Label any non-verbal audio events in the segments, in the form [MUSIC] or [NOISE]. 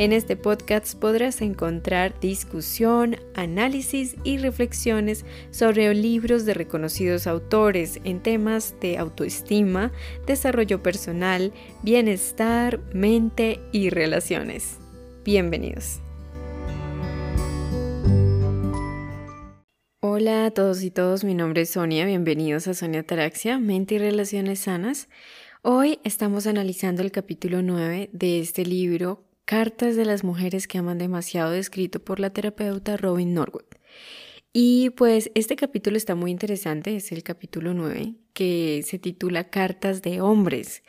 En este podcast podrás encontrar discusión, análisis y reflexiones sobre libros de reconocidos autores en temas de autoestima, desarrollo personal, bienestar, mente y relaciones. Bienvenidos. Hola a todos y todos, mi nombre es Sonia, bienvenidos a Sonia Taraxia, Mente y Relaciones Sanas. Hoy estamos analizando el capítulo 9 de este libro, Cartas de las Mujeres que Aman Demasiado, escrito por la terapeuta Robin Norwood. Y pues este capítulo está muy interesante, es el capítulo 9, que se titula Cartas de Hombres.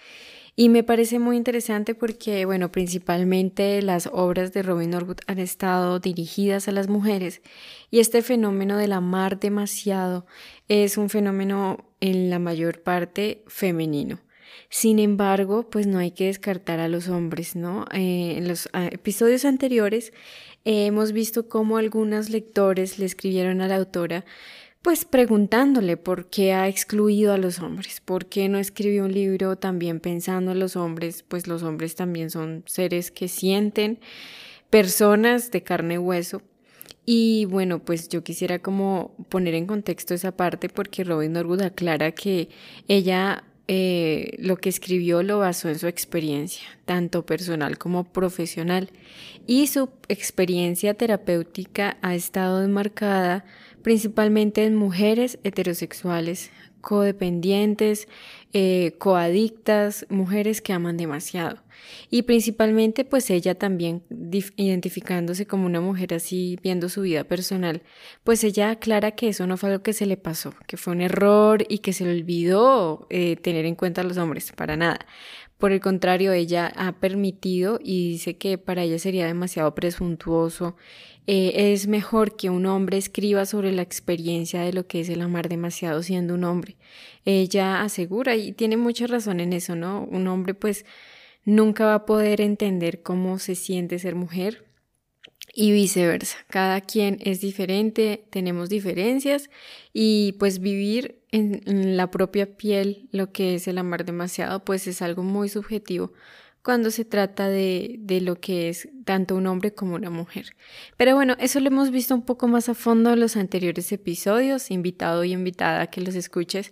Y me parece muy interesante porque, bueno, principalmente las obras de Robin Norwood han estado dirigidas a las mujeres y este fenómeno del amar demasiado es un fenómeno en la mayor parte femenino. Sin embargo, pues no hay que descartar a los hombres, ¿no? Eh, en los ah, episodios anteriores eh, hemos visto cómo algunos lectores le escribieron a la autora pues preguntándole por qué ha excluido a los hombres, por qué no escribió un libro también pensando en los hombres, pues los hombres también son seres que sienten, personas de carne y hueso. Y bueno, pues yo quisiera como poner en contexto esa parte porque Robin Norwood aclara que ella eh, lo que escribió lo basó en su experiencia, tanto personal como profesional, y su experiencia terapéutica ha estado enmarcada principalmente en mujeres heterosexuales, codependientes, eh, coadictas, mujeres que aman demasiado. Y principalmente pues ella también identificándose como una mujer así, viendo su vida personal, pues ella aclara que eso no fue algo que se le pasó, que fue un error y que se le olvidó eh, tener en cuenta a los hombres, para nada. Por el contrario, ella ha permitido y dice que para ella sería demasiado presuntuoso eh, es mejor que un hombre escriba sobre la experiencia de lo que es el amar demasiado siendo un hombre. Ella asegura, y tiene mucha razón en eso, ¿no? Un hombre pues nunca va a poder entender cómo se siente ser mujer y viceversa. Cada quien es diferente, tenemos diferencias y pues vivir en, en, la propia piel lo que es el amar demasiado pues es algo muy subjetivo cuando se trata de, de, lo que es tanto un hombre como una mujer. Pero bueno, eso lo hemos visto un poco más a fondo en los anteriores episodios, invitado y invitada a que los escuches,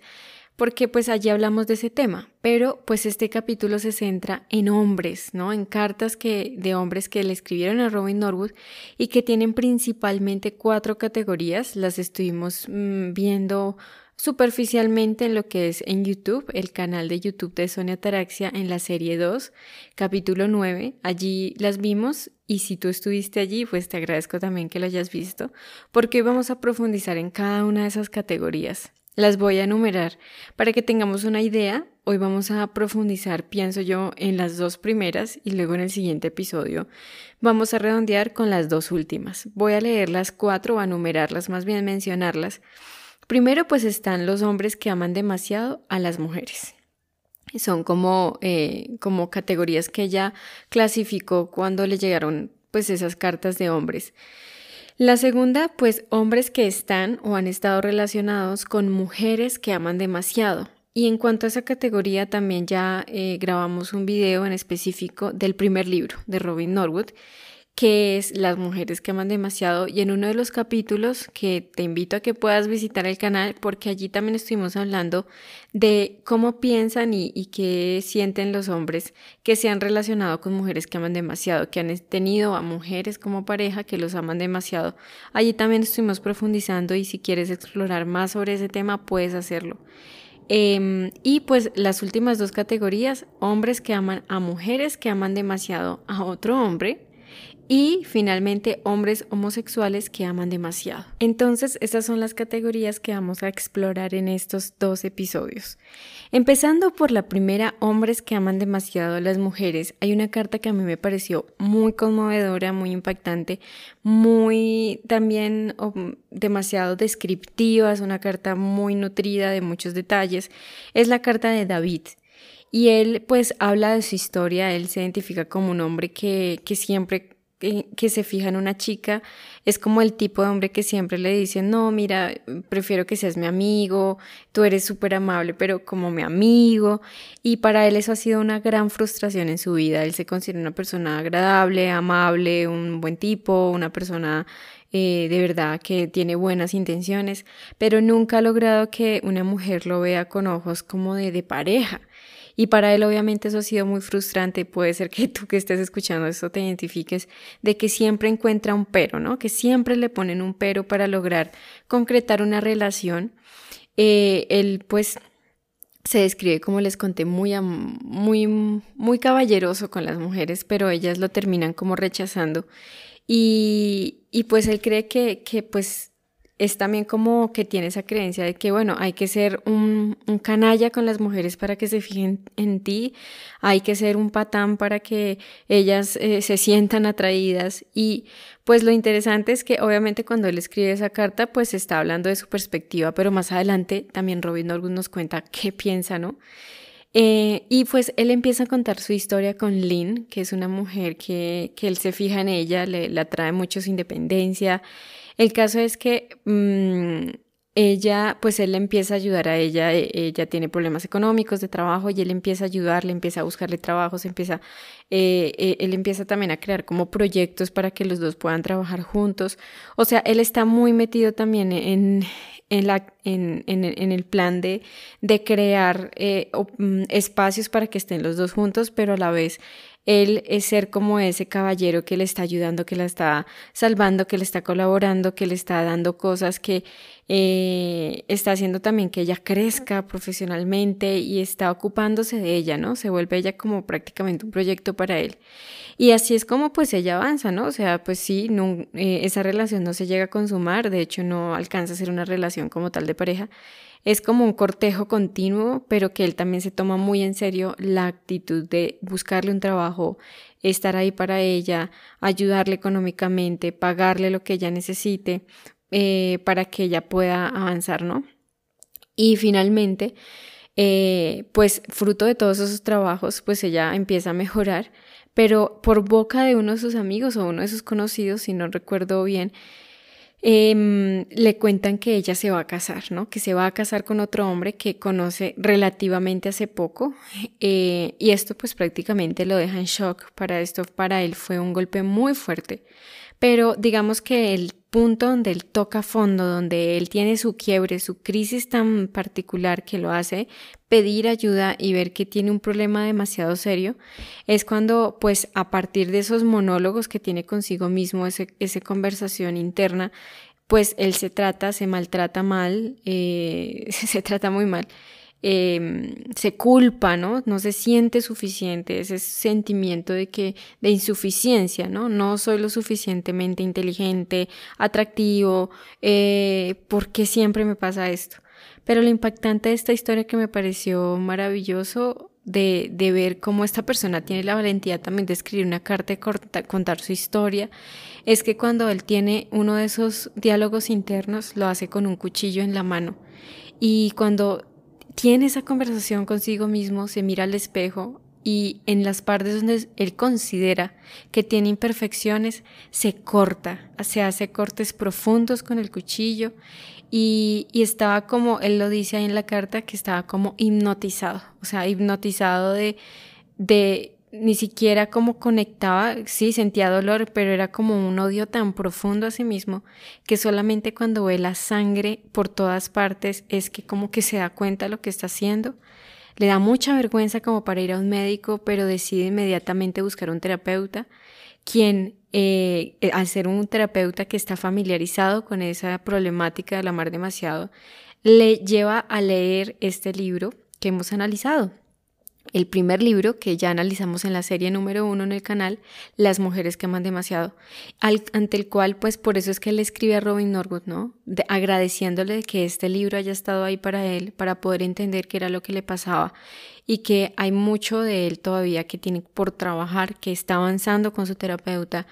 porque pues allí hablamos de ese tema, pero pues este capítulo se centra en hombres, ¿no? En cartas que de hombres que le escribieron a Robin Norwood y que tienen principalmente cuatro categorías, las estuvimos mm, viendo superficialmente en lo que es en YouTube, el canal de YouTube de Sonia Taraxia en la serie 2, capítulo 9. Allí las vimos y si tú estuviste allí, pues te agradezco también que lo hayas visto, porque hoy vamos a profundizar en cada una de esas categorías. Las voy a enumerar para que tengamos una idea. Hoy vamos a profundizar, pienso yo, en las dos primeras y luego en el siguiente episodio vamos a redondear con las dos últimas. Voy a leer las cuatro o a numerarlas, más bien mencionarlas Primero pues están los hombres que aman demasiado a las mujeres. Son como, eh, como categorías que ella clasificó cuando le llegaron pues esas cartas de hombres. La segunda, pues hombres que están o han estado relacionados con mujeres que aman demasiado. Y en cuanto a esa categoría, también ya eh, grabamos un video en específico del primer libro de Robin Norwood, que es Las mujeres que aman demasiado y en uno de los capítulos que te invito a que puedas visitar el canal porque allí también estuvimos hablando de cómo piensan y, qué sienten los hombres que se han relacionado con mujeres que aman demasiado, que han tenido a mujeres como pareja que los aman demasiado. Allí también estuvimos profundizando y si quieres explorar más sobre ese tema puedes hacerlo. Em, y pues las últimas dos categorías, hombres que aman a mujeres que aman demasiado a otro hombre y finalmente, hombres homosexuales que aman demasiado. Entonces, estas son las categorías que vamos a explorar en estos dos episodios. Empezando por la primera, hombres que aman demasiado a las mujeres. Hay una carta que a mí me pareció muy conmovedora, muy impactante, muy también um, demasiado descriptiva, es una carta muy nutrida de muchos detalles. Es la carta de David. Y él pues habla de su historia, él se identifica como un hombre que, que siempre que, se fija en una chica es como el tipo de hombre que siempre le dice, no, mira, prefiero que seas mi amigo, tú eres súper amable, pero como mi amigo. Y para él eso ha sido una gran frustración en su vida. Él se considera una persona agradable, amable, un buen tipo, una persona eh, de verdad que tiene buenas intenciones, pero nunca ha logrado que una mujer lo vea con ojos como de, de pareja. Y para él obviamente eso ha sido muy frustrante. Puede ser que tú que estés escuchando esto te identifiques de que siempre encuentra un pero, ¿no? Que siempre le ponen un pero para lograr concretar una relación. Eh, él pues se describe, como les conté, muy, muy, muy caballeroso con las mujeres, pero ellas lo terminan como rechazando. Y, y pues él cree que, que pues es también como que tiene esa creencia de que, bueno, hay que ser un, canalla con las mujeres para que se fijen en ti, hay que ser un patán para que ellas eh, se sientan atraídas. Y pues lo interesante es que obviamente cuando él escribe esa carta, pues está hablando de su perspectiva, pero más adelante también Robin Norwood nos cuenta qué piensa, ¿no? Eh, y pues él empieza a contar su historia con Lynn, que es una mujer que, que él se fija en ella, le, le atrae mucho su independencia. El caso es que mm, ella, pues él empieza a ayudar a ella, e, ella tiene problemas económicos de trabajo y él empieza a ayudarle, empieza a buscarle trabajos, empieza, eh, eh, él empieza también a crear como proyectos para que los dos puedan trabajar juntos. O sea, él está muy metido también en, en, la, en, en, el plan de, de crear eh, mm, espacios para que estén los dos juntos, pero a la vez él es ser como ese caballero que le está ayudando, que la está salvando, que le está colaborando, que le está dando cosas, que eh, está haciendo también que ella crezca profesionalmente y está ocupándose de ella, ¿no? Se vuelve ella como prácticamente un proyecto para él. Y así es como pues ella avanza, ¿no? O sea, pues sí, no, eh, esa relación no se llega a consumar, de hecho no alcanza a ser una relación como tal de pareja, es como un cortejo continuo, pero que él también se toma muy en serio la actitud de buscarle un trabajo, estar ahí para ella, ayudarle económicamente, pagarle lo que ella necesite eh, para que ella pueda avanzar, ¿no? Y finalmente, eh, pues fruto de todos esos trabajos, pues ella empieza a mejorar, pero por boca de uno de sus amigos o uno de sus conocidos, si no recuerdo bien, Em, le cuentan que ella se va a casar, ¿no? Que se va a casar con otro hombre que conoce relativamente hace poco. [LAUGHS] Eh, y esto pues prácticamente lo deja en shock. Para esto, para él fue un golpe muy fuerte. Pero digamos que el punto donde él toca fondo, donde él tiene su quiebre, su crisis tan particular que lo hace pedir ayuda y ver que tiene un problema demasiado serio, es cuando pues a partir de esos monólogos que tiene consigo mismo, esa conversación interna, pues él se trata, se maltrata mal, eh, [LAUGHS] se trata muy mal Em, se culpa, ¿no? No se siente suficiente, ese sentimiento de que, de insuficiencia, ¿no? No soy lo suficientemente inteligente, atractivo, eh, ¿por qué siempre me pasa esto? Pero lo impactante de esta historia que me pareció maravilloso de, de ver cómo esta persona tiene la valentía también de escribir una carta y contar su historia, es que cuando él tiene uno de esos diálogos internos, lo hace con un cuchillo en la mano. Y cuando tiene esa conversación consigo mismo, se mira al espejo y en las partes donde él considera que tiene imperfecciones, se corta, se hace cortes profundos con el cuchillo y, estaba como, él lo dice ahí en la carta, que estaba como hipnotizado, o sea, hipnotizado de, de ni siquiera como conectaba, sí sentía dolor, pero era como un odio tan profundo a sí mismo que solamente cuando ve la sangre por todas partes es que como que se da cuenta de lo que está haciendo. Le da mucha vergüenza como para ir a un médico, pero decide inmediatamente buscar un terapeuta, quien eh, al ser un terapeuta que está familiarizado con esa problemática de amar demasiado, le lleva a leer este libro que hemos analizado, el primer libro que ya analizamos en la serie número uno en el canal, Las mujeres que aman demasiado, ante el cual pues por eso es que él escribe a Robin Norwood, ¿no? agradeciéndole que este libro haya estado ahí para él, para poder entender qué era lo que le pasaba y que hay mucho de él todavía que tiene por trabajar, que está avanzando con su terapeuta,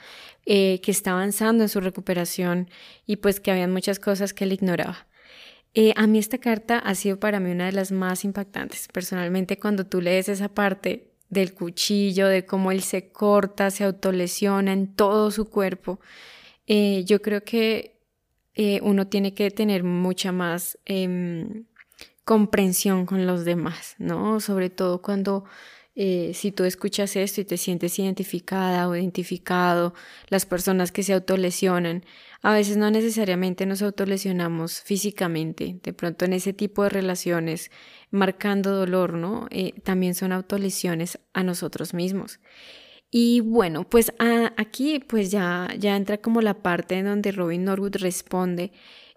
eh, que está avanzando en su recuperación y pues que había muchas cosas que él ignoraba. Eh, a mí esta carta ha sido para mí una de las más impactantes. Personalmente, cuando tú lees esa parte, del cuchillo, de cómo él se corta, se autolesiona en todo su cuerpo. Eh, yo creo que eh, uno tiene que tener mucha más em, comprensión con los demás, ¿no? Sobre todo cuando eh, si tú escuchas esto y te sientes identificada o identificado, las personas que se autolesionan, a veces no necesariamente nos autolesionamos físicamente, de pronto en ese tipo de relaciones, marcando dolor, ¿no? Eh, también son autolesiones a nosotros mismos. Y bueno, pues aquí pues ya, ya entra como la parte en donde Robin Norwood responde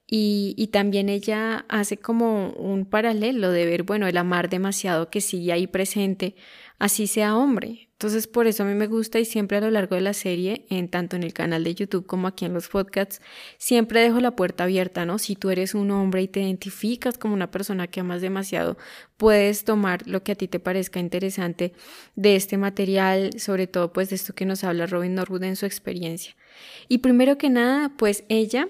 y, y, también ella hace como un paralelo de ver, bueno, el amar demasiado que sigue ahí presente, así sea hombre. Entonces por eso a mí me gusta y siempre a lo largo de la serie, en tanto en el canal de YouTube como aquí en los podcasts, siempre dejo la puerta abierta, ¿no? Si tú eres un hombre y te identificas como una persona que amas demasiado, puedes tomar lo que a ti te parezca interesante de este material, sobre todo pues de esto que nos habla Robin Norwood en su experiencia. Y primero que nada, pues ella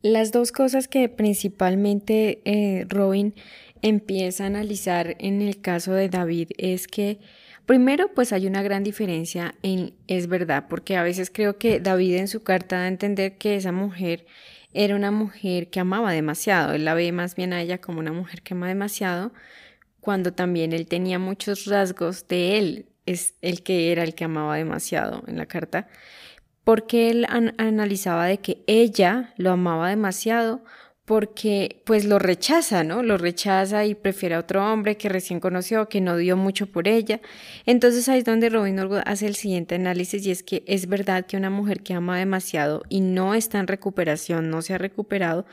las dos cosas que principalmente eh, Robin empieza a analizar en el caso de David es que primero pues hay una gran diferencia en es verdad, porque a veces creo que David en su carta da a entender que esa mujer era una mujer que amaba demasiado, él la ve más bien a ella como una mujer que ama demasiado, cuando también él tenía muchos rasgos de él, es el que era el que amaba demasiado en la carta porque él analizaba de que ella lo amaba demasiado porque pues lo rechaza, ¿no? Lo rechaza y prefiere a otro hombre que recién conoció, que no dio mucho por ella. Entonces ahí es donde Robin Norwood hace el siguiente análisis y es que es verdad que una mujer que ama demasiado y no está en recuperación, no se ha recuperado,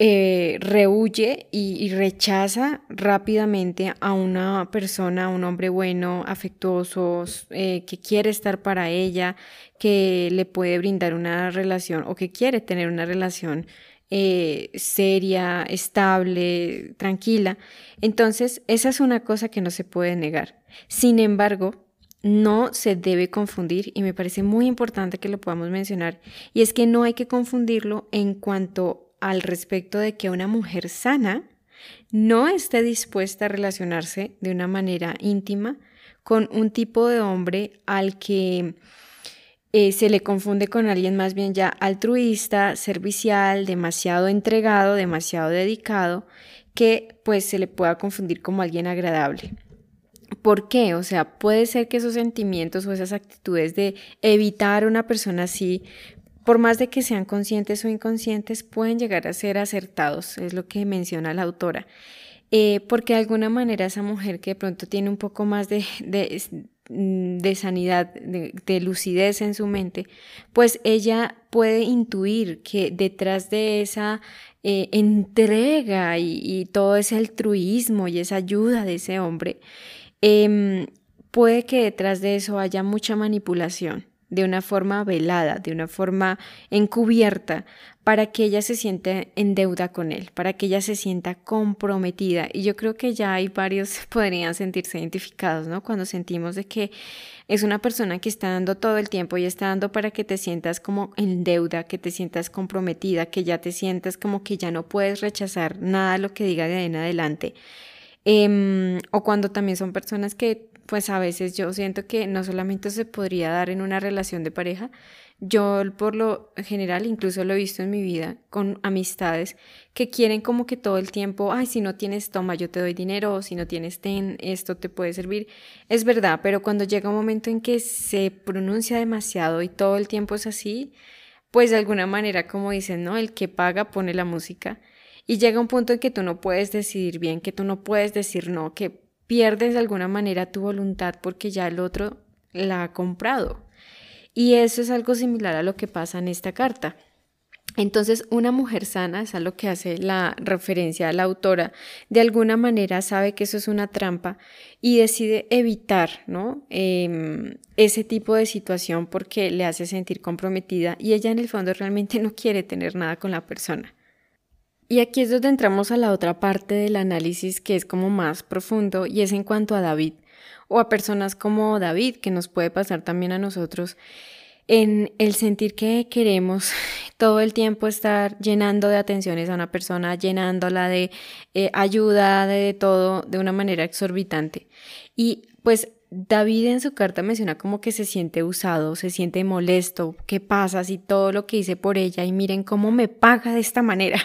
eh, rehuye y, rechaza rápidamente a una persona, a un hombre bueno, afectuoso, eh, que quiere estar para ella, que le puede brindar una relación o que quiere tener una relación eh, seria, estable, tranquila. Entonces, esa es una cosa que no se puede negar. Sin embargo, no se debe confundir y me parece muy importante que lo podamos mencionar y es que no hay que confundirlo en cuanto al respecto de que una mujer sana no esté dispuesta a relacionarse de una manera íntima con un tipo de hombre al que eh, se le confunde con alguien más bien ya altruista, servicial, demasiado entregado, demasiado dedicado, que pues se le pueda confundir como alguien agradable. ¿Por qué? O sea, puede ser que esos sentimientos o esas actitudes de evitar una persona así por más de que sean conscientes o inconscientes, pueden llegar a ser acertados, es lo que menciona la autora. Eh, porque de alguna manera esa mujer que de pronto tiene un poco más de, sanidad, de, lucidez en su mente, pues ella puede intuir que detrás de esa eh, entrega y, todo ese altruismo y esa ayuda de ese hombre, em, puede que detrás de eso haya mucha manipulación de una forma velada, de una forma encubierta, para que ella se siente en deuda con él, para que ella se sienta comprometida. Y yo creo que ya hay varios [LAUGHS] podrían sentirse identificados, ¿no? Cuando sentimos de que es una persona que está dando todo el tiempo y está dando para que te sientas como en deuda, que te sientas comprometida, que ya te sientas como que ya no puedes rechazar nada lo que diga de ahí en adelante. Em, o cuando también son personas que pues a veces yo siento que no solamente se podría dar en una relación de pareja, yo por lo general incluso lo he visto en mi vida con amistades que quieren como que todo el tiempo, ay, si no tienes, toma, yo te doy dinero, o si no tienes, ten, esto te puede servir. Es verdad, pero cuando llega un momento en que se pronuncia demasiado y todo el tiempo es así, pues de alguna manera, como dicen, ¿no? El que paga pone la música. Y llega un punto en que tú no puedes decidir bien, que tú no puedes decir no, que pierdes de alguna manera tu voluntad porque ya el otro la ha comprado. Y eso es algo similar a lo que pasa en esta carta. Entonces, una mujer sana, es a lo que hace la referencia la autora, de alguna manera sabe que eso es una trampa y decide evitar ¿no? Em, ese tipo de situación porque le hace sentir comprometida y ella en el fondo realmente no quiere tener nada con la persona. Y aquí es donde entramos a la otra parte del análisis que es como más profundo y es en cuanto a David o a personas como David, que nos puede pasar también a nosotros, en el sentir que queremos [LAUGHS] todo el tiempo estar llenando de atenciones a una persona, llenándola de eh, ayuda, de todo, de una manera exorbitante. Y pues David en su carta menciona como que se siente usado, se siente molesto, ¿qué pasa si todo lo que hice por ella y miren cómo me paga de esta manera?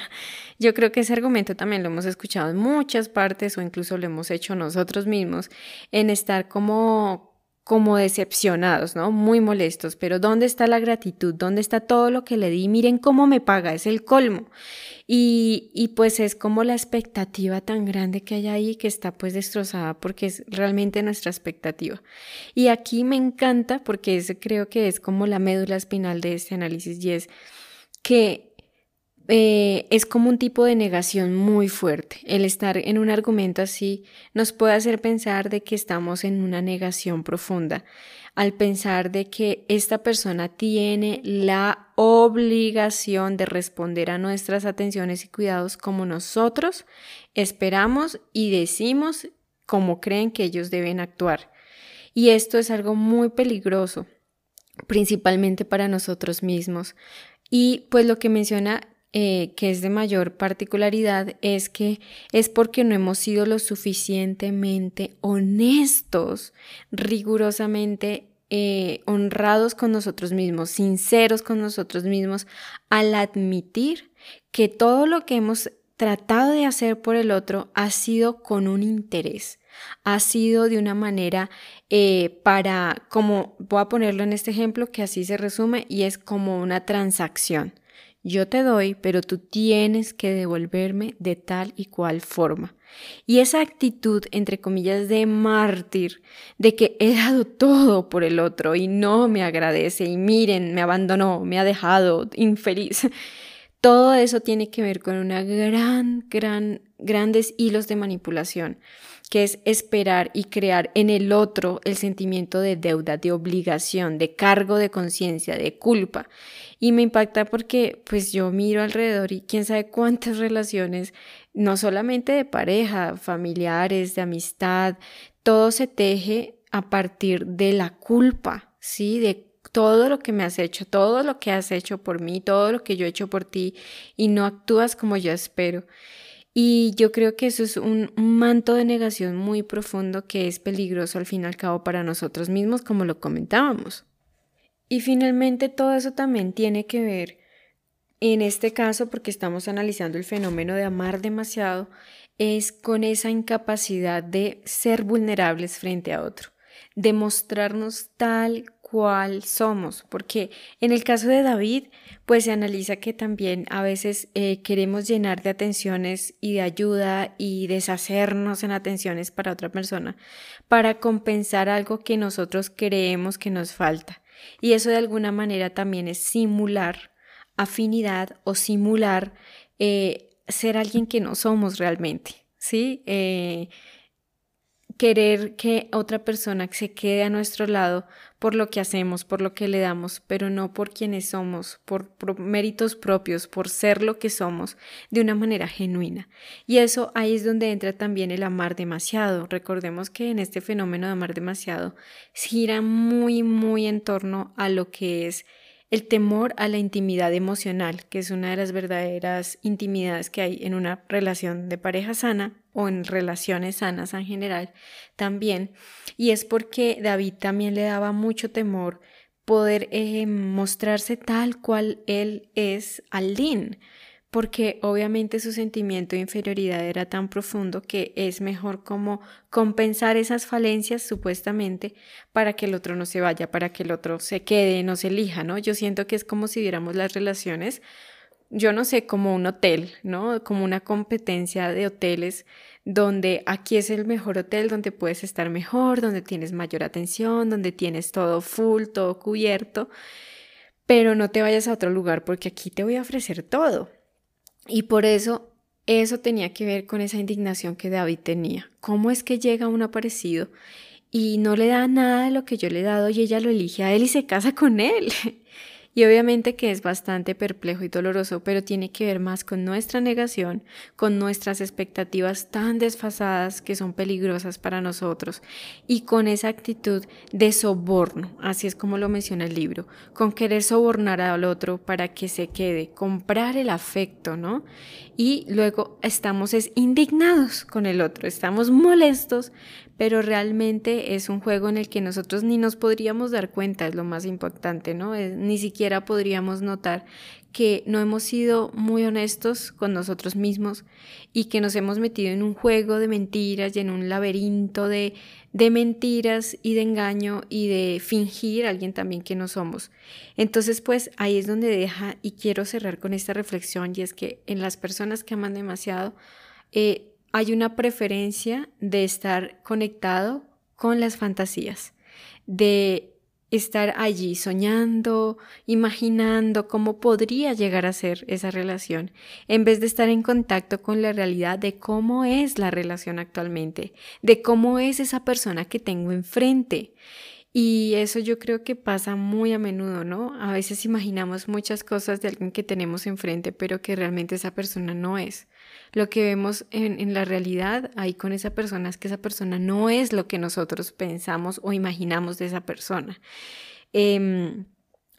Yo creo que ese argumento también lo hemos escuchado en muchas partes o incluso lo hemos hecho nosotros mismos en estar como como decepcionados, ¿no? Muy molestos, pero ¿dónde está la gratitud? ¿Dónde está todo lo que le di? Miren cómo me paga, es el colmo. Y, y pues es como la expectativa tan grande que hay ahí que está pues destrozada porque es realmente nuestra expectativa. Y aquí me encanta porque ese creo que es como la médula espinal de este análisis y es que eh, es como un tipo de negación muy fuerte. El estar en un argumento así nos puede hacer pensar de que estamos en una negación profunda, al pensar de que esta persona tiene la obligación de responder a nuestras atenciones y cuidados como nosotros esperamos y decimos como creen que ellos deben actuar. Y esto es algo muy peligroso, principalmente para nosotros mismos. Y pues lo que menciona eh, que es de mayor particularidad es que es porque no hemos sido lo suficientemente honestos, rigurosamente eh, honrados con nosotros mismos, sinceros con nosotros mismos, al admitir que todo lo que hemos tratado de hacer por el otro ha sido con un interés, ha sido de una manera eh, para, como voy a ponerlo en este ejemplo, que así se resume, y es como una transacción. Yo te doy, pero tú tienes que devolverme de tal y cual forma. Y esa actitud, entre comillas, de mártir, de que he dado todo por el otro y no me agradece y miren, me abandonó, me ha dejado infeliz. Todo eso tiene que ver con una gran, gran, grandes hilos de manipulación que es esperar y crear en el otro el sentimiento de deuda, de obligación, de cargo de conciencia, de culpa. Y me impacta porque pues yo miro alrededor y quién sabe cuántas [LAUGHS] relaciones, no solamente de pareja, familiares, de amistad, todo se teje a partir de la culpa, ¿sí? De todo lo que me has hecho, todo lo que has hecho por mí, todo lo que yo he hecho por ti y no actúas como yo espero. Y yo creo que eso es un, manto de negación muy profundo que es peligroso al fin y al cabo para nosotros mismos, como lo comentábamos. Y finalmente todo eso también tiene que ver, en este caso, porque estamos analizando el fenómeno de amar demasiado, es con esa incapacidad de ser vulnerables frente a otro, de mostrarnos tal cual somos, porque en el caso de David, pues se analiza que también a veces eh, queremos llenar de atenciones y de ayuda y deshacernos en atenciones para otra persona, para compensar algo que nosotros creemos que nos falta. Y eso de alguna manera también es simular afinidad o simular eh, ser alguien que no somos realmente, ¿sí? Eh, querer que otra persona se quede a nuestro lado por lo que hacemos, por lo que le damos, pero no por quienes somos, por, méritos propios, por ser lo que somos de una manera genuina. Y eso ahí es donde entra también el amar demasiado. Recordemos que en este fenómeno de amar demasiado gira muy, muy en torno a lo que es el temor a la intimidad emocional, que es una de las verdaderas intimidades que hay en una relación de pareja sana o en relaciones sanas en general también. Y es porque David también le daba mucho temor poder eh, mostrarse tal cual él es al Din porque obviamente su sentimiento de inferioridad era tan profundo que es mejor como compensar esas falencias supuestamente para que el otro no se vaya, para que el otro se quede, no se elija, ¿no? Yo siento que es como si viéramos las relaciones, yo no sé, como un hotel, ¿no? Como una competencia de hoteles donde aquí es el mejor hotel, donde puedes estar mejor, donde tienes mayor atención, donde tienes todo full, todo cubierto, pero no te vayas a otro lugar porque aquí te voy a ofrecer todo y por eso eso tenía que ver con esa indignación que David tenía. ¿Cómo es que llega un aparecido y no le da nada de lo que yo le he dado y ella lo elige a él y se casa con él? [LAUGHS] Y obviamente que es bastante perplejo y doloroso, pero tiene que ver más con nuestra negación, con nuestras expectativas tan desfasadas que son peligrosas para nosotros y con esa actitud de soborno, así es como lo menciona el libro, con querer sobornar al otro para que se quede, comprar el afecto, ¿no? Y luego estamos es indignados con el otro, estamos molestos, pero realmente es un juego en el que nosotros ni nos podríamos dar cuenta, es lo más importante, ¿no? ni siquiera podríamos notar que no hemos sido muy honestos con nosotros mismos y que nos hemos metido en un juego de mentiras y en un laberinto de, de mentiras y de engaño y de fingir a alguien también que no somos. Entonces, pues ahí es donde deja y quiero cerrar con esta reflexión y es que en las personas que aman demasiado eh, hay una preferencia de estar conectado con las fantasías, de estar allí soñando, imaginando cómo podría llegar a ser esa relación, en vez de estar en contacto con la realidad de cómo es la relación actualmente, de cómo es esa persona que tengo enfrente. Y eso yo creo que pasa muy a menudo, ¿no? A veces imaginamos muchas cosas de alguien que tenemos enfrente, pero que realmente esa persona no es. Lo que vemos en, la realidad ahí con esa persona es que esa persona no es lo que nosotros pensamos o imaginamos de esa persona. Em,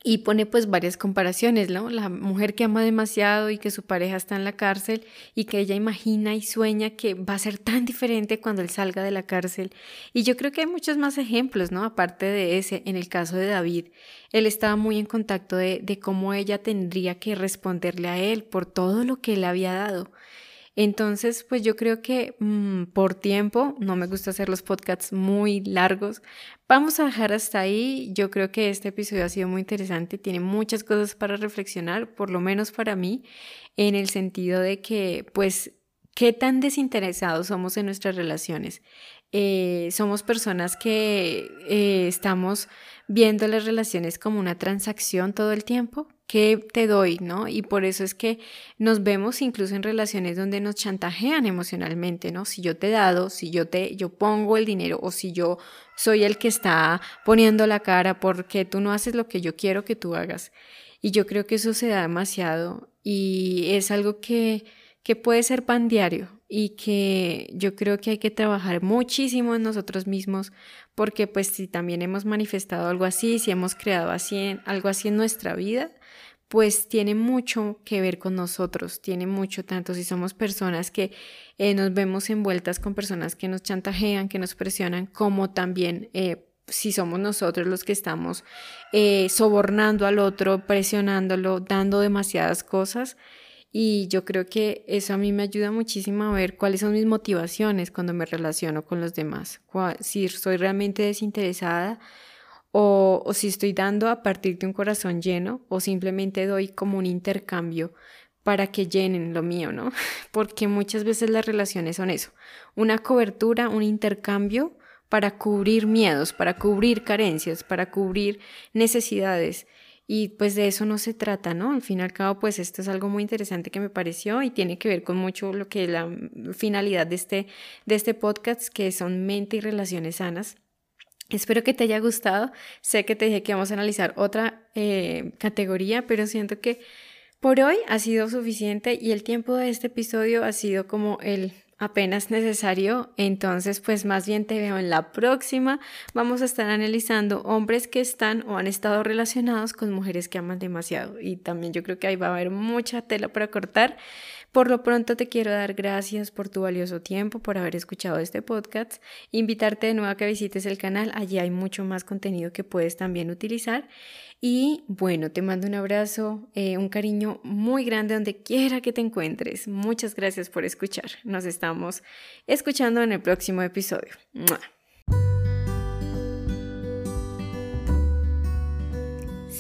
y pone pues varias comparaciones, ¿no? La mujer que ama demasiado y que su pareja está en la cárcel y que ella imagina y sueña que va a ser tan diferente cuando él salga de la cárcel. Y yo creo que hay muchos más ejemplos, ¿no? Aparte de ese, en el caso de David, él estaba muy en contacto de, de cómo ella tendría que responderle a él por todo lo que él había dado. Entonces, pues yo creo que mm, por tiempo, no me gusta hacer los podcasts muy largos, vamos a dejar hasta ahí. Yo creo que este episodio ha sido muy interesante, tiene muchas cosas para reflexionar, por lo menos para mí, en el sentido de que, pues, qué tan desinteresados somos en nuestras relaciones. Eh, somos personas que eh, estamos viendo las relaciones como una transacción todo el tiempo. ¿Qué te doy? ¿No? Y por eso es que nos vemos incluso en relaciones donde nos chantajean emocionalmente, ¿no? Si yo te he dado, si yo te, yo pongo el dinero o si yo soy el que está poniendo la cara porque tú no haces lo que yo quiero que tú hagas. Y yo creo que eso se da demasiado y es algo que, que puede ser pan diario y que yo creo que hay que trabajar muchísimo en nosotros mismos porque pues si también hemos manifestado algo así, si hemos creado así, algo así en nuestra vida, pues tiene mucho que ver con nosotros, tiene mucho tanto si somos personas que eh, nos vemos envueltas con personas que nos chantajean, que nos presionan, como también eh, si somos nosotros los que estamos eh, sobornando al otro, presionándolo, dando demasiadas cosas, y yo creo que eso a mí me ayuda muchísimo a ver cuáles son mis motivaciones cuando me relaciono con los demás. Si soy realmente desinteresada o, o si estoy dando a partir de un corazón lleno o simplemente doy como un intercambio para que llenen lo mío, ¿no? [LAUGHS] Porque muchas veces las relaciones son eso, una cobertura, un intercambio para cubrir miedos, para cubrir carencias, para cubrir necesidades. Y pues de eso no se trata, ¿no? Al fin y al cabo, pues esto es algo muy interesante que me pareció y tiene que ver con mucho lo que la finalidad de este, de este podcast, que son mente y relaciones sanas. Espero que te haya gustado. Sé que te dije que vamos a analizar otra eh, categoría, pero siento que por hoy ha sido suficiente y el tiempo de este episodio ha sido como el apenas necesario, entonces pues más bien te veo en la próxima. Vamos a estar analizando hombres que están o han estado relacionados con mujeres que aman demasiado y también yo creo que ahí va a haber mucha tela para cortar. Por lo pronto te quiero dar gracias por tu valioso tiempo, por haber escuchado este podcast, invitarte de nuevo a que visites el canal, allí hay mucho más contenido que puedes también utilizar y bueno, te mando un abrazo, eh, un cariño muy grande donde quiera que te encuentres. Muchas gracias por escuchar. Nos estamos escuchando en el próximo episodio.